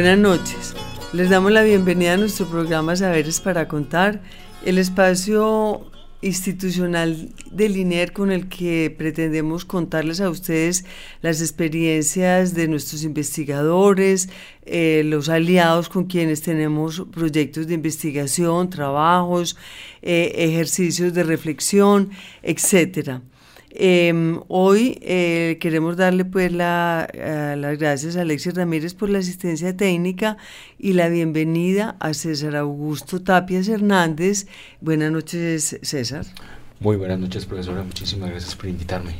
Buenas noches. Les damos la bienvenida a nuestro programa Saberes para Contar, el espacio institucional del INER con el que pretendemos contarles a ustedes las experiencias de nuestros investigadores, eh, los aliados con quienes tenemos proyectos de investigación, trabajos, eh, ejercicios de reflexión, etcétera. Em, hoy eh, queremos darle pues la, eh, las gracias a Alexis Ramírez por la asistencia técnica y la bienvenida a César Augusto Tapias Hernández. Buenas noches, César. Muy buenas noches, profesora. Muchísimas gracias por invitarme.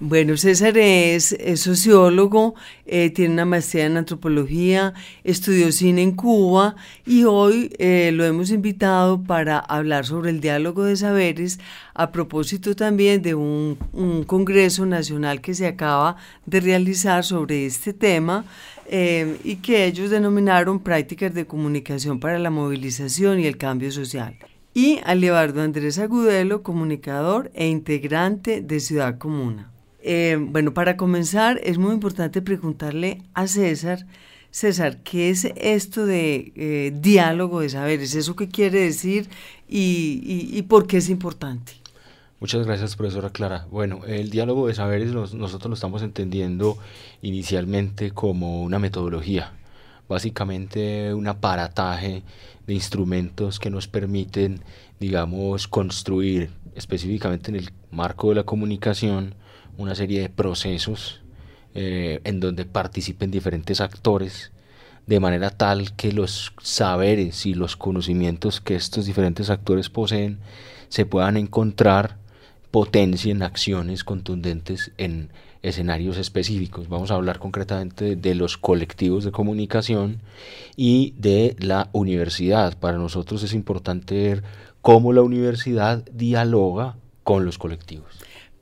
Bueno, César es, sociólogo, eh, tiene una maestría en antropología, estudió cine en Cuba y hoy eh, lo hemos invitado para hablar sobre el diálogo de saberes a propósito también de un, congreso nacional que se acaba de realizar sobre este tema. Eh, y que ellos denominaron prácticas de comunicación para la movilización y el cambio social y a Leobardo Andrés Agudelo, comunicador e integrante de Ciudad Comuna. Eh, bueno, para comenzar es muy importante preguntarle a César, César, ¿qué es esto de eh, diálogo de saberes? ¿Eso qué quiere decir y, por qué es importante? Muchas gracias, profesora Clara. Bueno, el diálogo de saberes nosotros lo estamos entendiendo inicialmente como una metodología, básicamente un aparataje de instrumentos que nos permiten, digamos, construir específicamente en el marco de la comunicación una serie de procesos eh, en donde participen diferentes actores de manera tal que los saberes y los conocimientos que estos diferentes actores poseen se puedan encontrar, potencien acciones contundentes en escenarios específicos. Vamos a hablar concretamente de los colectivos de comunicación y de la universidad. Para nosotros es importante ver cómo la universidad dialoga con los colectivos.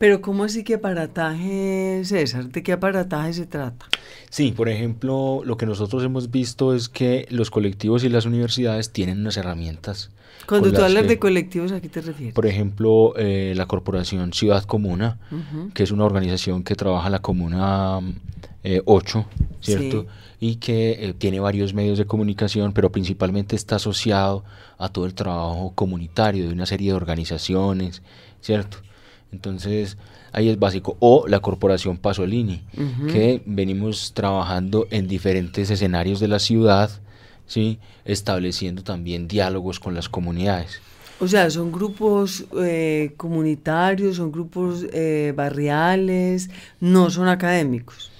Pero ¿cómo así que aparataje, César? ¿De qué aparataje se trata? Sí, por ejemplo, lo que nosotros hemos visto es que los colectivos y las universidades tienen unas herramientas. Cuando tú hablas de colectivos, ¿a qué te refieres? Por ejemplo, eh, la corporación Ciudad Comuna, que es una organización que trabaja la Comuna 8, eh, ¿cierto? Y que eh, tiene varios medios de comunicación, pero principalmente está asociado a todo el trabajo comunitario de una serie de organizaciones, ¿cierto? Entonces, ahí es básico. O la corporación Pasolini, que venimos trabajando en diferentes escenarios de la ciudad, ¿sí? estableciendo también diálogos con las comunidades. O sea, son grupos eh, comunitarios, son grupos eh, barriales, no son académicos.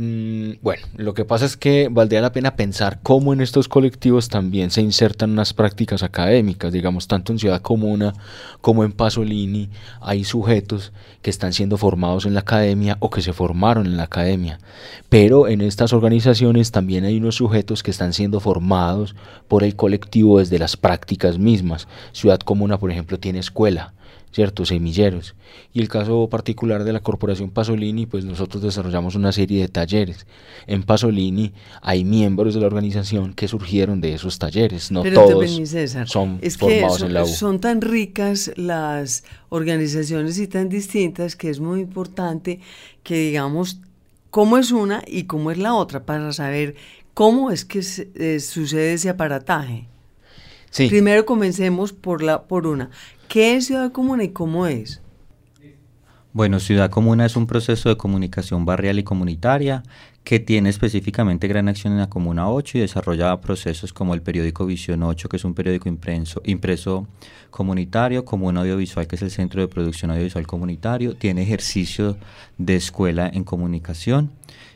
Mm, bueno, lo que pasa es que valdría la pena pensar cómo en estos colectivos también se insertan unas prácticas académicas, digamos, tanto en Ciudad Comuna como en Pasolini hay sujetos que están siendo formados en la academia o que se formaron en la academia, pero en estas organizaciones también hay unos sujetos que están siendo formados por el colectivo desde las prácticas mismas. Ciudad Comuna, por ejemplo, tiene escuela, ¿cierto? Semilleros. Y el caso particular de la Corporación Pasolini, pues nosotros desarrollamos una serie de talleres. En Pasolini hay miembros de la organización que surgieron de esos talleres, no todos son formados en la U. Son tan ricas las organizaciones y tan distintas que es muy importante que digamos cómo es una y cómo es la otra para saber cómo es que eh, sucede ese aparataje. Sí. Primero comencemos por la por una. ¿Qué es ciudad comuna y cómo es? Bueno, Ciudad Comuna es un proceso de comunicación barrial y comunitaria que tiene específicamente gran acción en la Comuna 8 y desarrolla procesos como el periódico Visión 8, que es un periódico impreso, impreso comunitario, Comuna Audiovisual, que es el Centro de Producción Audiovisual Comunitario, tiene ejercicio de escuela en comunicación.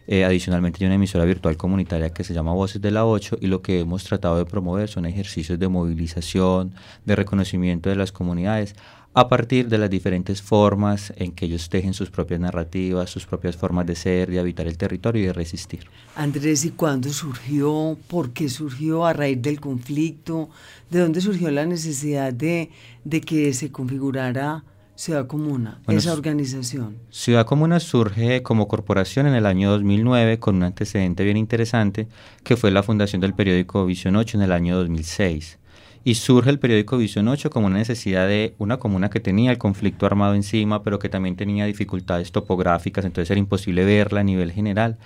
Eh, adicionalmente hay una emisora virtual comunitaria que se llama Voces de la 8 y lo que hemos tratado de promover son ejercicios de movilización, de reconocimiento de las comunidades a partir de las diferentes formas en que ellos tejen sus propias narrativas, sus propias formas de ser, de habitar el territorio y de resistir. Andrés, ¿y cuándo surgió? ¿Por qué surgió? ¿A raíz del conflicto? ¿De dónde surgió la necesidad de, de que se configurara Ciudad Comuna, esa organización? Ciudad Comuna surge como corporación en el año 2009 con un antecedente bien interesante que fue la fundación del periódico Visión 8 en el año 2006 y surge el periódico Visión 8 como una necesidad de una comuna que tenía el conflicto armado encima, pero que también tenía dificultades topográficas, entonces era imposible verla a nivel general.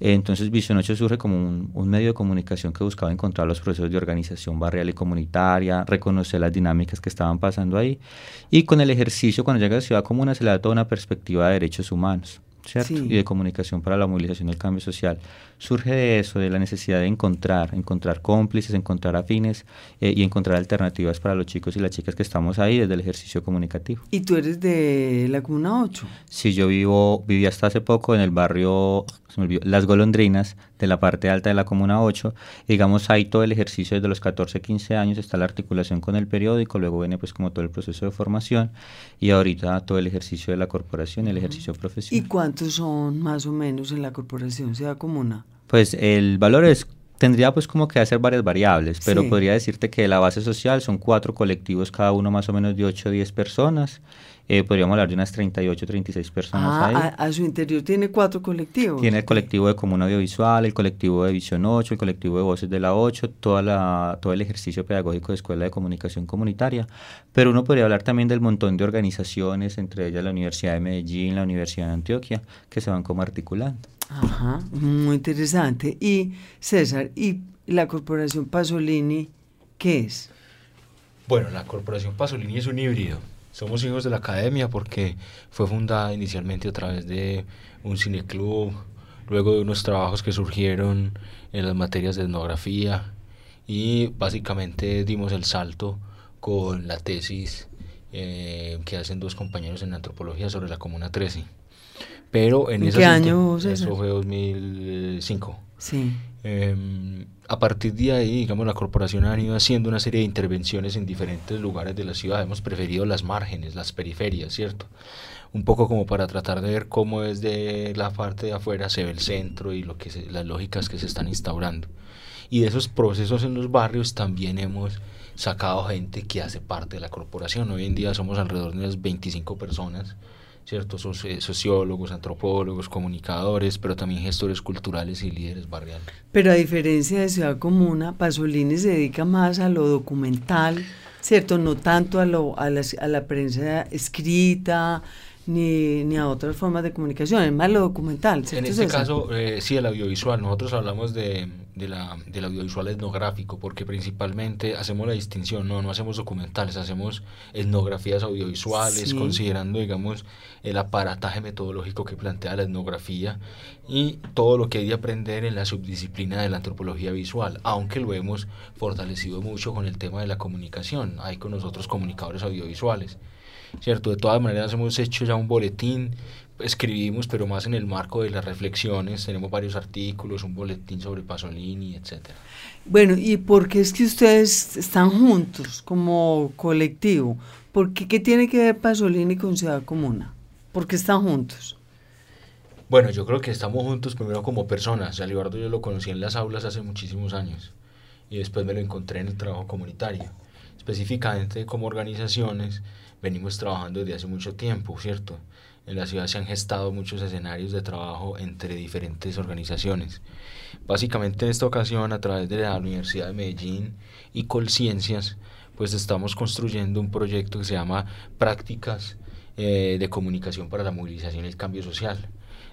Entonces Visión 8 surge como un, medio de comunicación que buscaba encontrar los procesos de organización barrial y comunitaria, reconocer las dinámicas que estaban pasando ahí y con el ejercicio cuando llega a Ciudad Comuna se le da toda una perspectiva de derechos humanos. ¿cierto? Y de comunicación para la movilización del cambio social. Surge de eso, de la necesidad de encontrar, encontrar cómplices, encontrar afines eh, y encontrar alternativas para los chicos y las chicas que estamos ahí desde el ejercicio comunicativo. ¿Y tú eres de la Comuna 8? Sí, yo vivo, viví hasta hace poco en el barrio Las Golondrinas, de la parte alta de la Comuna 8. Digamos, ahí todo el ejercicio desde los 14, 15 años, está la articulación con el periódico, luego viene pues como todo el proceso de formación y ahorita todo el ejercicio de la corporación, el ejercicio profesional. ¿Y cuántos son más o menos en la corporación Ciudad Comuna? Pues el valor es tendría pues como que hacer varias variables, pero podría decirte que la base social son cuatro colectivos, cada uno más o menos de 8 o 10 personas. Eh, podríamos hablar de unas 38, 36 personas ah, ahí. A, su interior tiene cuatro colectivos. Tiene el colectivo de Comuna Audiovisual, el colectivo de Visión 8, el colectivo de Voces de la 8, toda la, todo el ejercicio pedagógico de Escuela de Comunicación Comunitaria. Pero uno podría hablar también del montón de organizaciones, entre ellas la Universidad de Medellín, la Universidad de Antioquia, que se van como articulando. Ajá, muy interesante. Y César, ¿y la Corporación Pasolini qué es? Bueno, la Corporación Pasolini es un híbrido. Somos hijos de la academia porque fue fundada inicialmente a través de un cineclub, luego de unos trabajos que surgieron en las materias de etnografía y básicamente dimos el salto con la tesis eh, que hacen dos compañeros en antropología sobre la Comuna 13. Pero en, ese año? Eso fue 2005. Sí. Em, a partir de ahí, digamos, la corporación ha ido haciendo una serie de intervenciones en diferentes lugares de la ciudad. Hemos preferido las márgenes, las periferias, ¿cierto? Un poco como para tratar de ver cómo desde la parte de afuera se ve el centro y lo que las lógicas que se están instaurando. Y de esos procesos en los barrios también hemos sacado gente que hace parte de la corporación. Hoy en día somos alrededor de unas 25 personas ¿cierto? sociólogos, antropólogos, comunicadores, pero también gestores culturales y líderes barriales. Pero a diferencia de Ciudad Comuna, Pasolini se dedica más a lo documental, ¿cierto? No tanto a, lo, a, la, a la prensa escrita, ni, ni, a otras formas de comunicación, es más lo documental. En este caso, eh, sí, el audiovisual. Nosotros hablamos de, de la, del audiovisual etnográfico, porque principalmente hacemos la distinción, no, no hacemos documentales, hacemos etnografías audiovisuales, considerando, digamos, el aparataje metodológico que plantea la etnografía y todo lo que hay de aprender en la subdisciplina de la antropología visual, aunque lo hemos fortalecido mucho con el tema de la comunicación. Hay con nosotros comunicadores audiovisuales ¿cierto? De todas maneras hemos hecho ya un boletín, escribimos, pero más en el marco de las reflexiones, tenemos varios artículos, un boletín sobre Pasolini, etcétera. Bueno, ¿y por qué es que ustedes están juntos como colectivo? ¿Por qué, qué tiene que ver Pasolini con Ciudad Comuna? ¿Por qué están juntos? Bueno, yo creo que estamos juntos primero como personas. A Libardo yo lo conocí en las aulas hace muchísimos años y después me lo encontré en el trabajo comunitario. Específicamente como organizaciones venimos trabajando desde hace mucho tiempo, ¿cierto? En la ciudad se han gestado muchos escenarios de trabajo entre diferentes organizaciones. Básicamente en esta ocasión, a través de la Universidad de Medellín y Colciencias, pues estamos construyendo un proyecto que se llama Prácticas eh, de comunicación para la movilización y el cambio social.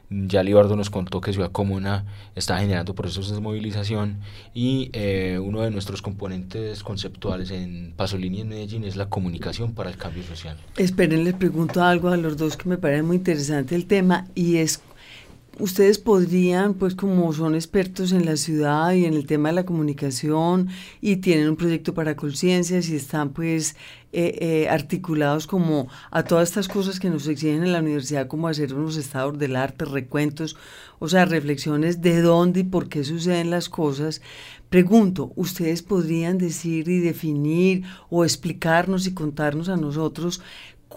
Ya Libardo nos contó que Ciudad Comuna está generando procesos de movilización y eh, uno de nuestros componentes conceptuales en Pasolini en Medellín es la comunicación para el cambio social. Esperen, les pregunto algo a los dos que me parece muy interesante el tema y es ustedes podrían, pues como son expertos en la ciudad y en el tema de la comunicación y tienen un proyecto para conciencias y están pues eh, eh, articulados como a todas estas cosas que nos exigen en la universidad, como hacer unos estados del arte, recuentos, o sea, reflexiones de dónde y por qué suceden las cosas. Pregunto, ¿ustedes podrían decir y definir o explicarnos y contarnos a nosotros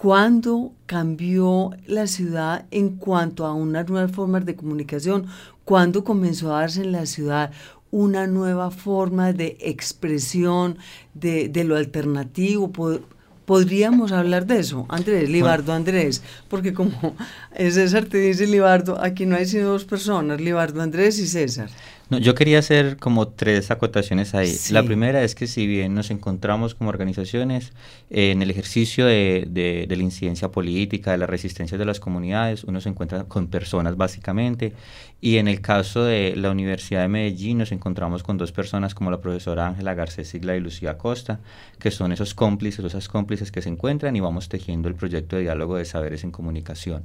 ¿Cuándo cambió la ciudad en cuanto a unas nuevas formas de comunicación? ¿Cuándo comenzó a darse en la ciudad una nueva forma de expresión de, lo alternativo? Podríamos hablar de eso, Andrés, Libardo, Andrés, porque como César te dice Libardo, aquí no hay sino dos personas, Libardo, Andrés y César. No, yo quería hacer como tres acotaciones ahí. La primera es que si bien nos encontramos como organizaciones en el ejercicio de, de, la incidencia política, de la resistencia de las comunidades, uno se encuentra con personas básicamente, y en el caso de la Universidad de Medellín nos encontramos con dos personas como la profesora Ángela Garcés Sigla y Lucía Costa, que son esos cómplices, esas cómplices que se encuentran y vamos tejiendo el proyecto de diálogo de saberes en comunicación.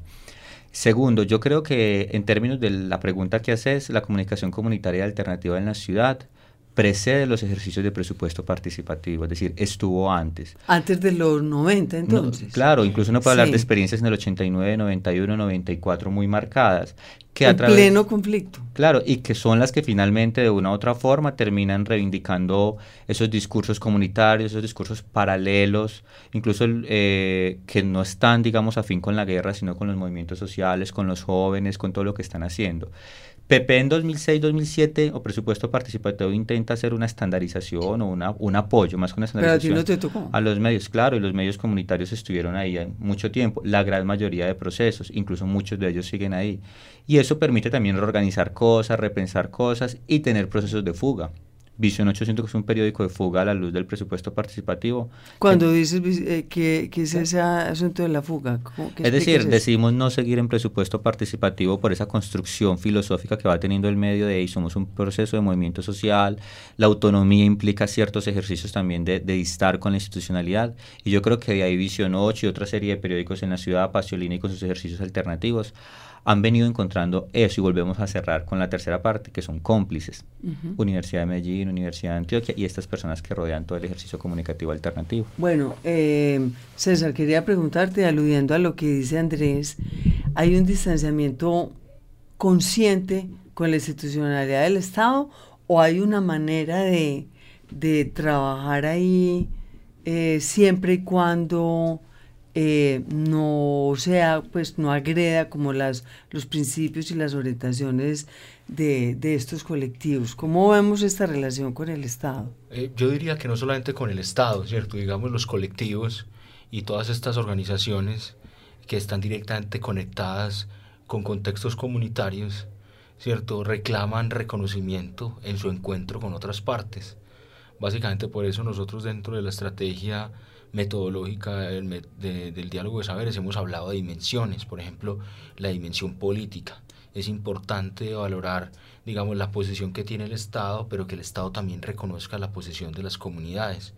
Segundo, yo creo que en términos de la pregunta que haces, la comunicación comunitaria alternativa en la ciudad precede los ejercicios de presupuesto participativo, es decir, estuvo antes. Antes de los 90 entonces. claro, incluso uno puede hablar de experiencias en el 89, 91, 94 muy marcadas. Que en pleno conflicto. Claro, y que son las que finalmente de una u otra forma terminan reivindicando esos discursos comunitarios, esos discursos paralelos, incluso eh, que no están, digamos, afín con la guerra, sino con los movimientos sociales, con los jóvenes, con todo lo que están haciendo. PP en 2006-2007 o presupuesto participativo intenta hacer una estandarización o una, un apoyo más con una estandarización Pero a, ti no te tocó. a los medios, claro, y los medios comunitarios estuvieron ahí mucho tiempo, la gran mayoría de procesos, incluso muchos de ellos siguen ahí. Y eso permite también reorganizar cosas, repensar cosas y tener procesos de fuga. Visión 800 que es un periódico de fuga a la luz del presupuesto participativo. Cuando dices eh, que, es ese asunto de la fuga, es decir, decidimos no seguir en presupuesto participativo por esa construcción filosófica que va teniendo el medio de ahí. Somos un proceso de movimiento social, la autonomía implica ciertos ejercicios también de, de distar con la institucionalidad. Y yo creo que de ahí Visión 8 y otra serie de periódicos en la ciudad, Paciolina y con sus ejercicios alternativos, han venido encontrando eso y volvemos a cerrar con la tercera parte, que son cómplices. Universidad de Medellín, Universidad de Antioquia y estas personas que rodean todo el ejercicio comunicativo alternativo. Bueno, eh, César, quería preguntarte, aludiendo a lo que dice Andrés, ¿hay un distanciamiento consciente con la institucionalidad del Estado o hay una manera de, trabajar ahí eh, siempre y cuando eh, no sea, pues no agreda como las, los principios y las orientaciones de, estos colectivos. ¿Cómo vemos esta relación con el Estado? Eh, yo diría que no solamente con el Estado, ¿cierto? Digamos los colectivos y todas estas organizaciones que están directamente conectadas con contextos comunitarios, ¿cierto? Reclaman reconocimiento en su encuentro con otras partes. Básicamente por eso nosotros dentro de la estrategia metodológica del diálogo de saberes hemos hablado de dimensiones, por ejemplo, la dimensión política. Es importante valorar, digamos, la posición que tiene el Estado, pero que el Estado también reconozca la posición de las comunidades.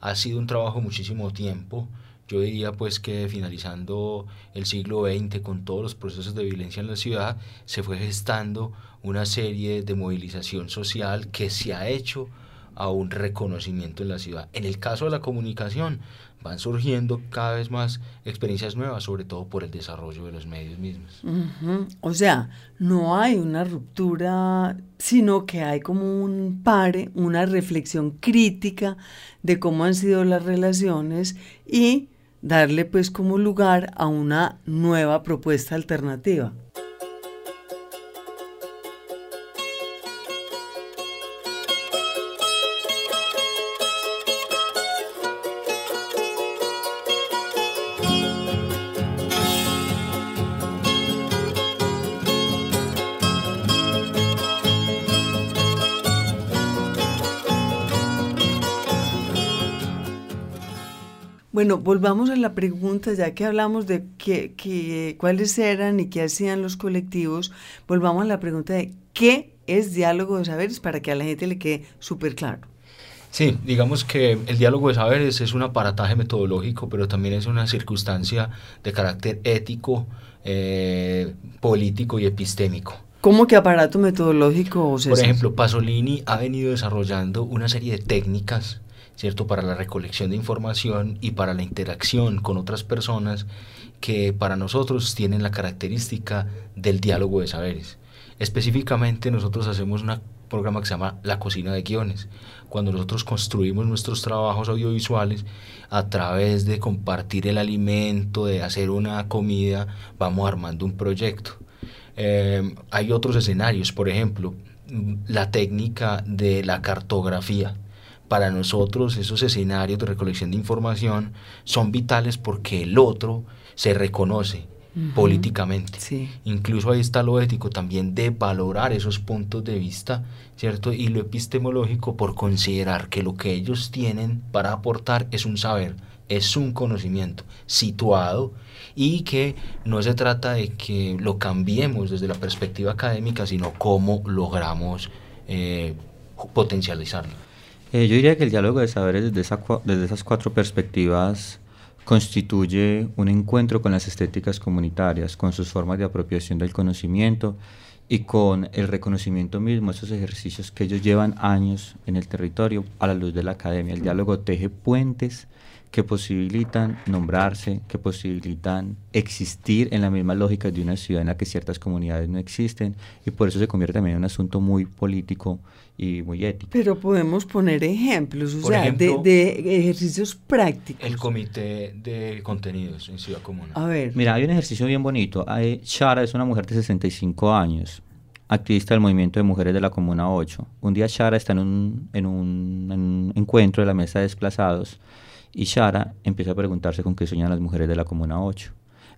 Ha sido un trabajo muchísimo tiempo. Yo diría pues que finalizando el siglo XX con todos los procesos de violencia en la ciudad, se fue gestando una serie de movilización social que se ha hecho a un reconocimiento en la ciudad. En el caso de la comunicación, van surgiendo cada vez más experiencias nuevas, sobre todo por el desarrollo de los medios mismos. O sea, no hay una ruptura, sino que hay como un pare, una reflexión crítica de cómo han sido las relaciones y darle pues como lugar a una nueva propuesta alternativa. Bueno, volvamos a la pregunta, ya que hablamos de qué, cuáles eran y qué hacían los colectivos, volvamos a la pregunta de qué es diálogo de saberes para que a la gente le quede súper claro. Sí, digamos que el diálogo de saberes es un aparataje metodológico, pero también es una circunstancia de carácter ético, eh, político y epistémico. ¿Cómo que aparato metodológico? Por ejemplo, Pasolini ha venido desarrollando una serie de técnicas, ¿cierto?, para la recolección de información y para la interacción con otras personas que para nosotros tienen la característica del diálogo de saberes. Específicamente nosotros hacemos un programa que se llama La Cocina de Guiones, cuando nosotros construimos nuestros trabajos audiovisuales a través de compartir el alimento, de hacer una comida, vamos armando un proyecto. Em, hay otros escenarios, por ejemplo, la técnica de la cartografía. Para nosotros esos escenarios de recolección de información son vitales porque el otro se reconoce políticamente. Incluso ahí está lo ético también de valorar esos puntos de vista, ¿cierto? Y lo epistemológico por considerar que lo que ellos tienen para aportar es un saber, es un conocimiento situado y que no se trata de que lo cambiemos desde la perspectiva académica, sino cómo logramos eh, potencializarlo. Eh, yo diría que el diálogo de saberes desde, desde esas cuatro perspectivas constituye un encuentro con las estéticas comunitarias, con sus formas de apropiación del conocimiento y con el reconocimiento mismo, esos ejercicios que ellos llevan años en el territorio a la luz de la academia. El diálogo teje puentes que posibilitan nombrarse, que posibilitan existir en la misma lógica de una ciudad en la que ciertas comunidades no existen y por eso se convierte también en un asunto muy político y muy ético. Pero podemos poner ejemplos, o sea, de, ejercicios prácticos. El comité de contenidos en Ciudad Comuna. A ver. Mira, hay un ejercicio bien bonito. Hay, Shara es una mujer de 65 años activista del movimiento de mujeres de la Comuna 8. Un día Shara está en un, en un encuentro de la mesa de desplazados y Shara empieza a preguntarse con qué sueñan las mujeres de la Comuna 8.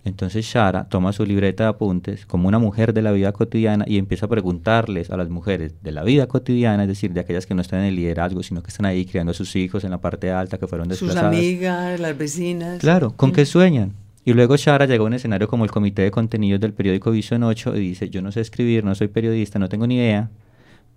Entonces Shara toma su libreta de apuntes como una mujer de la vida cotidiana y empieza a preguntarles a las mujeres de la vida cotidiana, es decir, de aquellas que no están en el liderazgo, sino que están ahí criando a sus hijos en la parte alta, que fueron desplazadas. Sus amigas, las vecinas. Claro, ¿con qué sueñan? Y luego Shara llega a un escenario como el Comité de Contenidos del periódico Visión 8 y dice, yo no sé escribir, no soy periodista, no tengo ni idea,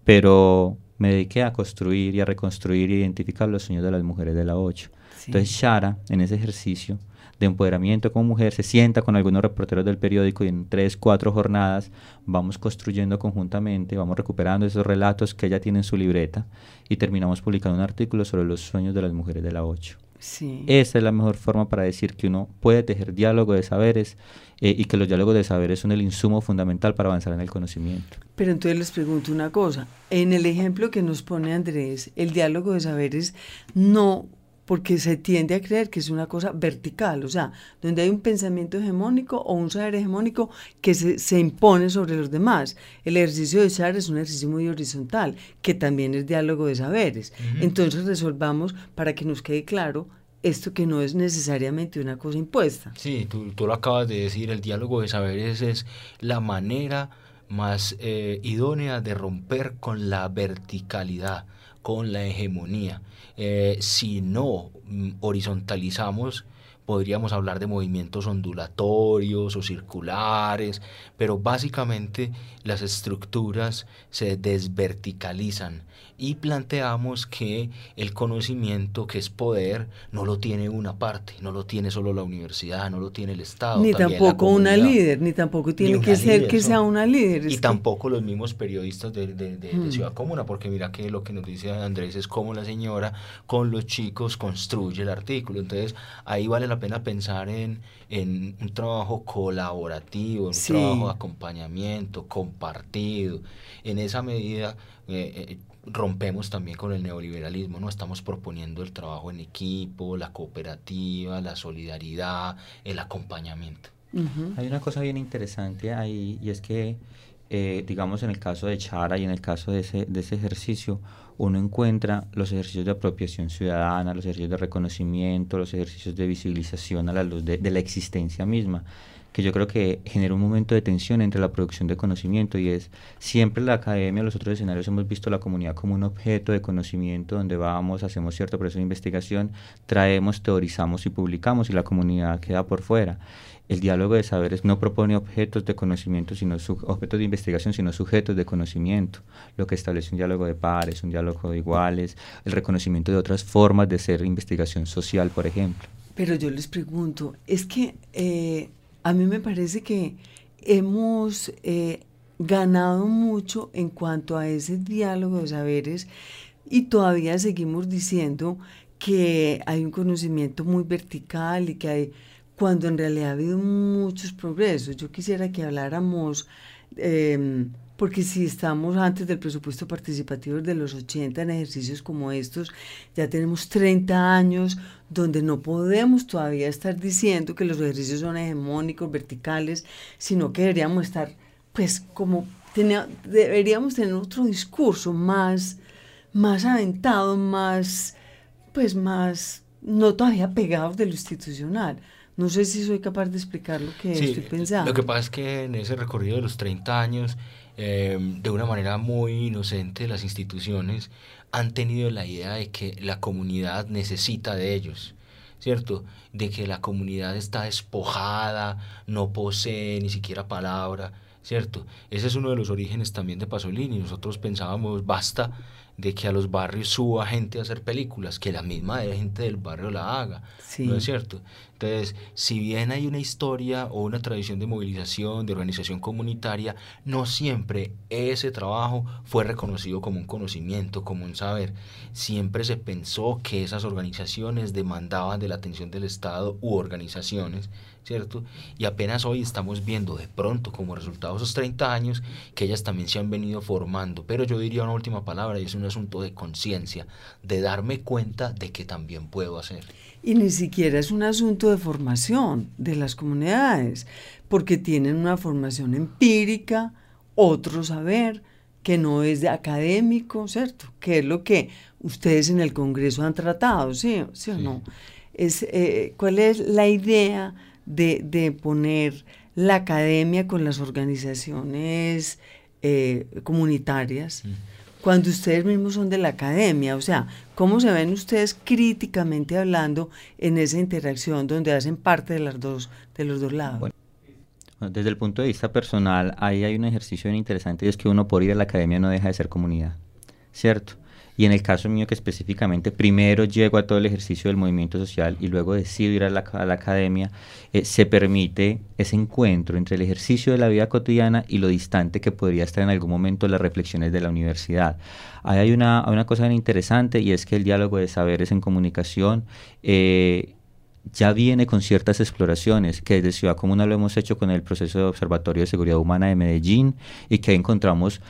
pero me dediqué a construir y a reconstruir e identificar los sueños de las mujeres de la 8. Entonces Shara, en ese ejercicio de empoderamiento como mujer, se sienta con algunos reporteros del periódico y en tres, cuatro jornadas vamos construyendo conjuntamente, vamos recuperando esos relatos que ella tiene en su libreta y terminamos publicando un artículo sobre los sueños de las mujeres de la 8. Sí. Esa es la mejor forma para decir que uno puede tejer diálogo de saberes eh, y que los diálogos de saberes son el insumo fundamental para avanzar en el conocimiento. Pero entonces les pregunto una cosa. En el ejemplo que nos pone Andrés, el diálogo de saberes no porque se tiende a creer que es una cosa vertical, o sea, donde hay un pensamiento hegemónico o un saber hegemónico que se, impone sobre los demás. El ejercicio de saber es un ejercicio muy horizontal, que también es diálogo de saberes. Entonces resolvamos para que nos quede claro esto que no es necesariamente una cosa impuesta. Sí, tú, tú lo acabas de decir, el diálogo de saberes es la manera más eh, idónea de romper con la verticalidad, con la hegemonía. Eh, si no mm, horizontalizamos, podríamos hablar de movimientos ondulatorios o circulares, pero básicamente las estructuras se desverticalizan y planteamos que el conocimiento, que es poder, no lo tiene una parte, no lo tiene solo la universidad, no lo tiene el Estado. Ni tampoco una líder, ni tampoco tiene que ser que sea una líder. Y tampoco los mismos periodistas de, de, mm. Ciudad Comuna, porque mira que lo que nos dice Andrés es cómo la señora con los chicos construye el artículo. Entonces ahí vale la pena pensar en, en un trabajo colaborativo, un trabajo de acompañamiento, compartido. En esa medida... Eh, eh, rompemos también con el neoliberalismo, ¿no? Estamos proponiendo el trabajo en equipo, la cooperativa, la solidaridad, el acompañamiento. Hay una cosa bien interesante ahí y es que, eh, digamos, en el caso de Chara y en el caso de ese, de ese ejercicio, uno encuentra los ejercicios de apropiación ciudadana, los ejercicios de reconocimiento, los ejercicios de visibilización a la luz de, de la existencia misma. que yo creo que genera un momento de tensión entre la producción de conocimiento y es siempre la academia, los otros escenarios hemos visto la comunidad como un objeto de conocimiento donde vamos, hacemos cierto proceso de investigación, traemos, teorizamos y publicamos y la comunidad queda por fuera. El diálogo de saberes no propone objetos de conocimiento, sino objetos de investigación, sino sujetos de conocimiento, lo que establece un diálogo de pares, un diálogo de iguales, el reconocimiento de otras formas de ser investigación social, por ejemplo. Pero yo les pregunto, es que eh, a mí me parece que hemos eh, ganado mucho en cuanto a ese diálogo de saberes y todavía seguimos diciendo que hay un conocimiento muy vertical y que hay, cuando en realidad ha habido muchos progresos. Yo quisiera que habláramos em, porque si estamos antes del presupuesto participativo de los 80 en ejercicios como estos, ya tenemos 30 años donde no podemos todavía estar diciendo que los ejercicios son hegemónicos, verticales, sino que deberíamos estar, pues como deberíamos tener otro discurso más, más aventado, más, pues más, no todavía pegados de lo institucional. No sé si soy capaz de explicar lo que estoy pensando. Lo que pasa es que en ese recorrido de los 30 años Em, de una manera muy inocente las instituciones han tenido la idea de que la comunidad necesita de ellos, ¿cierto? De que la comunidad está despojada, no posee ni siquiera palabra, ¿cierto? Ese es uno de los orígenes también de Pasolini. Nosotros pensábamos, basta de que a los barrios suba gente a hacer películas, que la misma gente del barrio la haga, ¿no es cierto? Entonces, si bien hay una historia o una tradición de movilización, de organización comunitaria, no siempre ese trabajo fue reconocido como un conocimiento, como un saber. Siempre se pensó que esas organizaciones demandaban de la atención del Estado u organizaciones, ¿cierto? Y apenas hoy estamos viendo de pronto como resultado de esos 30 años que ellas también se han venido formando. Pero yo diría una última palabra y es un asunto de conciencia, de darme cuenta de que también puedo hacer. Y ni siquiera es un asunto de formación de las comunidades, porque tienen una formación empírica, otro saber que no es de académico, ¿cierto? Que es lo que ustedes en el Congreso han tratado, ¿sí, ¿Sí o no? Es, eh, ¿Cuál es la idea de, de, poner la academia con las organizaciones eh, comunitarias? Cuando ustedes mismos son de la academia? O sea, ¿cómo se ven ustedes críticamente hablando en esa interacción donde hacen parte de, las dos, de los dos lados? Bueno, desde el punto de vista personal, ahí hay un ejercicio bien interesante y es que uno por ir a la academia no deja de ser comunidad, ¿cierto? Y en el caso mío que específicamente primero llego a todo el ejercicio del movimiento social y luego decido ir a la, academia, eh, se permite ese encuentro entre el ejercicio de la vida cotidiana y lo distante que podría estar en algún momento las reflexiones de la universidad. Ahí hay una, una cosa bien interesante y es que el diálogo de saberes en comunicación eh, ya viene con ciertas exploraciones que desde Ciudad Comuna lo hemos hecho con el proceso de Observatorio de Seguridad Humana de Medellín y que encontramos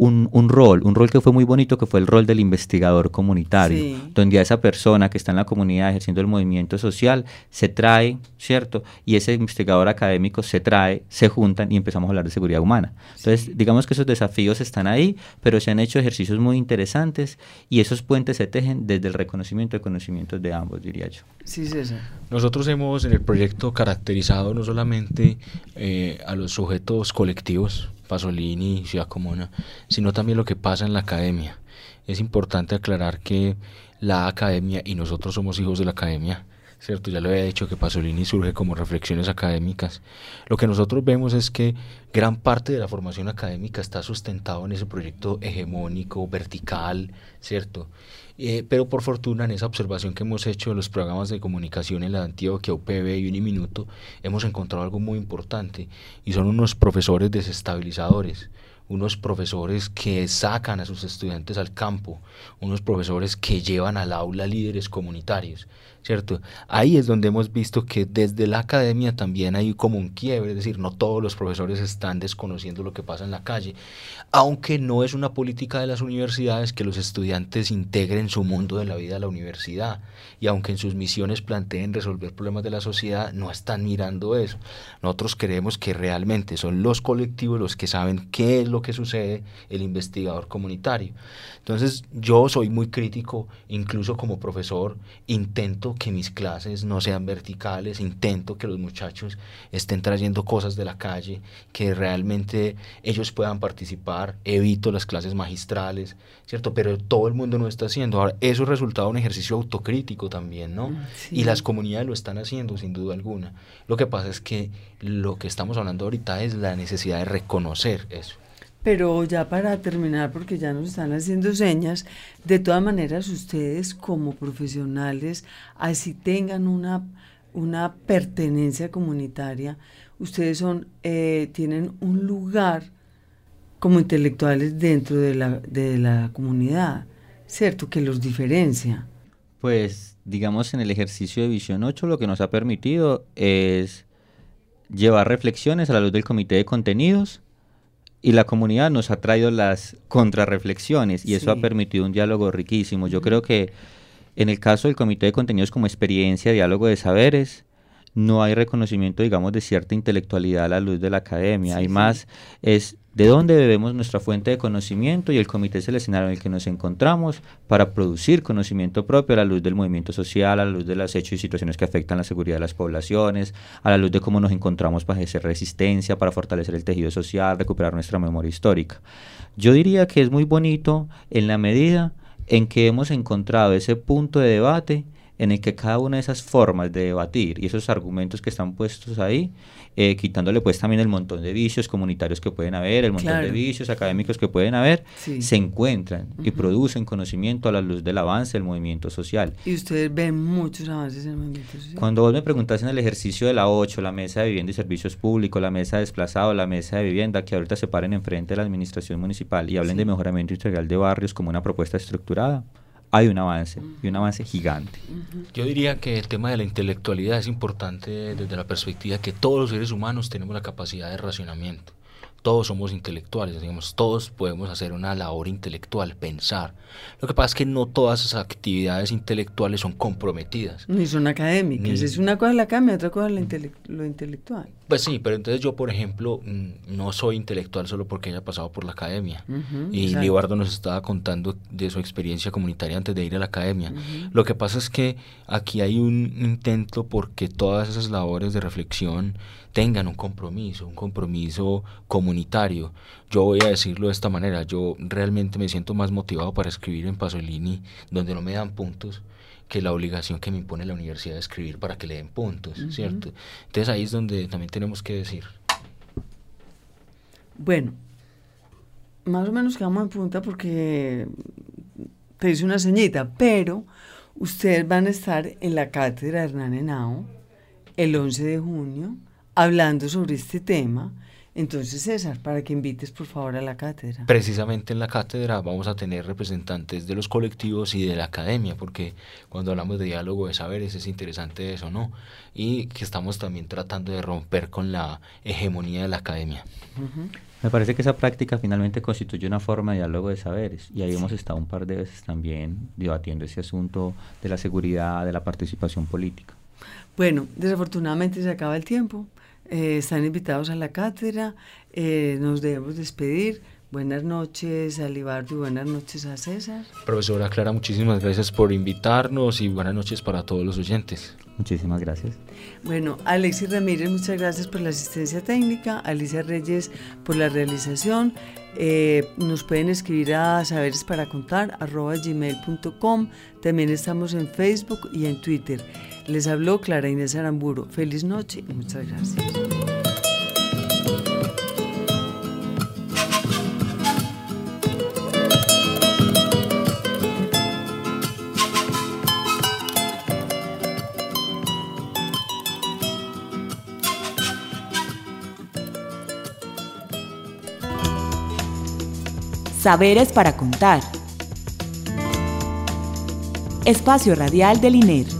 un, un, rol, un rol que fue muy bonito, que fue el rol del investigador comunitario, donde a esa persona que está en la comunidad ejerciendo el movimiento social se trae, ¿cierto? Y ese investigador académico se trae, se juntan y empezamos a hablar de seguridad humana. Entonces, digamos que esos desafíos están ahí, pero se han hecho ejercicios muy interesantes y esos puentes se tejen desde el reconocimiento de conocimientos de ambos, diría yo. Sí, César. Nosotros hemos en el proyecto caracterizado no solamente eh, a los sujetos colectivos, Pasolini, Ciudad Comuna, sino también lo que pasa en la academia. Es importante aclarar que la academia, y nosotros somos hijos de la academia, ¿cierto? Ya lo había dicho que Pasolini surge como reflexiones académicas. Lo que nosotros vemos es que gran parte de la formación académica está sustentado en ese proyecto hegemónico, vertical, ¿cierto? Eh, pero por fortuna en esa observación que hemos hecho de los programas de comunicación en la Antioquia, UPB y Uniminuto, hemos encontrado algo muy importante y son unos profesores desestabilizadores unos profesores que sacan a sus estudiantes al campo, unos profesores que llevan al aula líderes comunitarios, ¿cierto? Ahí es donde hemos visto que desde la academia también hay como un quiebre, es decir, no todos los profesores están desconociendo lo que pasa en la calle, aunque no es una política de las universidades que los estudiantes integren su mundo de la vida a la universidad, y aunque en sus misiones planteen resolver problemas de la sociedad, no están mirando eso. Nosotros creemos que realmente son los colectivos los que saben qué es lo lo que sucede el investigador comunitario. Entonces yo soy muy crítico, incluso como profesor, intento que mis clases no sean verticales, intento que los muchachos estén trayendo cosas de la calle, que realmente ellos puedan participar, evito las clases magistrales, ¿cierto? Pero todo el mundo no está haciendo. Ahora, eso es resultado de un ejercicio autocrítico también, ¿no? Mm, y las comunidades lo están haciendo, sin duda alguna. Lo que pasa es que lo que estamos hablando ahorita es la necesidad de reconocer eso. Pero ya para terminar, porque ya nos están haciendo señas, de todas maneras ustedes como profesionales, así tengan una, una pertenencia comunitaria, ustedes son, eh, tienen un lugar como intelectuales dentro de la, de la comunidad, ¿cierto? Que los diferencia. Pues digamos en el ejercicio de Visión 8 lo que nos ha permitido es llevar reflexiones a la luz del comité de contenidos, y la comunidad nos ha traído las contrarreflexiones y eso ha permitido un diálogo riquísimo. Yo creo que en el caso del Comité de Contenidos como experiencia, diálogo de saberes, no hay reconocimiento, digamos, de cierta intelectualidad a la luz de la academia. hay más, es de dónde debemos nuestra fuente de conocimiento y el comité es escenario en el que nos encontramos para producir conocimiento propio a la luz del movimiento social, a la luz de los hechos y situaciones que afectan la seguridad de las poblaciones, a la luz de cómo nos encontramos para ejercer resistencia, para fortalecer el tejido social, recuperar nuestra memoria histórica. Yo diría que es muy bonito en la medida en que hemos encontrado ese punto de debate en el que cada una de esas formas de debatir y esos argumentos que están puestos ahí, eh, quitándole pues también el montón de vicios comunitarios que pueden haber, el montón de vicios académicos que pueden haber, se encuentran y producen conocimiento a la luz del avance del movimiento social. Y ustedes ven muchos avances en el movimiento social. Cuando vos me preguntas en el ejercicio de la 8, la mesa de vivienda y servicios públicos, la mesa de desplazado, la mesa de vivienda, que ahorita se paren enfrente de la administración municipal y hablen de mejoramiento integral de barrios como una propuesta estructurada, hay un avance y un avance gigante. Yo diría que el tema de la intelectualidad es importante desde la perspectiva que todos los seres humanos tenemos la capacidad de racionamiento todos somos intelectuales, digamos, todos podemos hacer una labor intelectual, pensar. Lo que pasa es que no todas esas actividades intelectuales son comprometidas. Ni son académicas, es una cosa la academia, otra cosa lo intelectual. Pues sí, pero entonces yo, por ejemplo, mm, no soy intelectual solo porque haya pasado por la academia. y Libardo nos estaba contando de su experiencia comunitaria antes de ir a la academia. Lo que pasa es que aquí hay un intento porque todas esas labores de reflexión tengan un compromiso, un compromiso comunitario. Yo voy a decirlo de esta manera, yo realmente me siento más motivado para escribir en Pasolini, donde no me dan puntos, que la obligación que me impone la universidad de escribir para que le den puntos, ¿cierto? Entonces ahí es donde también tenemos que decir. Bueno, más o menos quedamos en punta porque te hice una señita, pero ustedes van a estar en la cátedra de Hernán Henao el 11 de junio hablando sobre este tema. Entonces, César, para que invites por favor a la cátedra. Precisamente en la cátedra vamos a tener representantes de los colectivos y de la academia, porque cuando hablamos de diálogo de saberes es interesante eso, ¿no? Y que estamos también tratando de romper con la hegemonía de la academia. Me parece que esa práctica finalmente constituye una forma de diálogo de saberes y ahí hemos estado un par de veces también debatiendo ese asunto de la seguridad, de la participación política. Bueno, desafortunadamente se acaba el tiempo. Eh, están invitados a la cátedra, eh, nos debemos despedir. Buenas noches a Libardo y buenas noches a César. Profesora Clara, muchísimas gracias por invitarnos y buenas noches para todos los oyentes. Muchísimas gracias. Bueno, Alexis Ramírez, muchas gracias por la asistencia técnica, Alicia Reyes por la realización. Eh, nos pueden escribir a saberes para contar gmail.com. También estamos en Facebook y en Twitter. Les habló Clara Inés Aramburo. Feliz noche y muchas gracias. Saberes para contar. Espacio Radial del INER.